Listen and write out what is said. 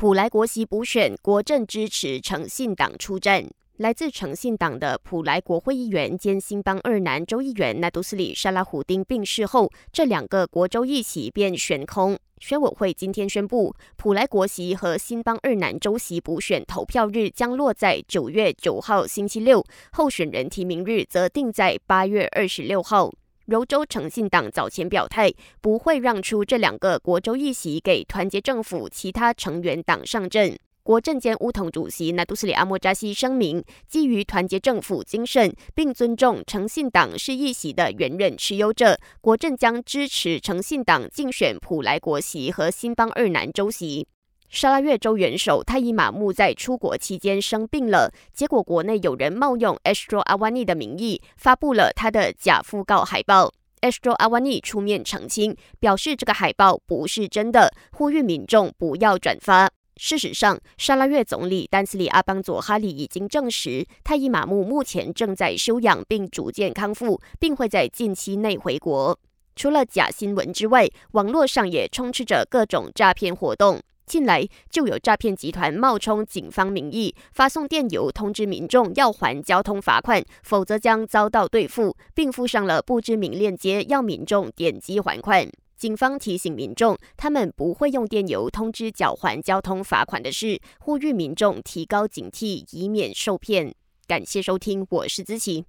普莱国席补选，国政支持诚信党出战。来自诚信党的普莱国会议员兼新邦二南州议员纳杜斯里沙拉胡丁病逝后，这两个国州议席便悬空。宣委会今天宣布，普莱国席和新邦二南州席补选投票日将落在九月九号星期六，候选人提名日则定在八月二十六号。柔州诚信党早前表态，不会让出这两个国州议席给团结政府其他成员党上阵。国政监乌统主席纳杜斯里阿莫扎西声明，基于团结政府精神，并尊重诚信党是议席的原任持有者，国政将支持诚信党竞选普莱国席和新邦二南州席。沙拉越州元首泰伊马木在出国期间生病了，结果国内有人冒用 Astro Awani 的名义发布了他的假讣告海报。Astro Awani 出面澄清，表示这个海报不是真的，呼吁民众不要转发。事实上，沙拉越总理丹斯里阿邦佐哈里已经证实，泰伊马木目前正在休养并逐渐康复，并会在近期内回国。除了假新闻之外，网络上也充斥着各种诈骗活动。近来就有诈骗集团冒充警方名义，发送电邮通知民众要还交通罚款，否则将遭到对付，并附上了不知名链接，要民众点击还款。警方提醒民众，他们不会用电邮通知缴还交通罚款的事，呼吁民众提高警惕，以免受骗。感谢收听，我是子琪。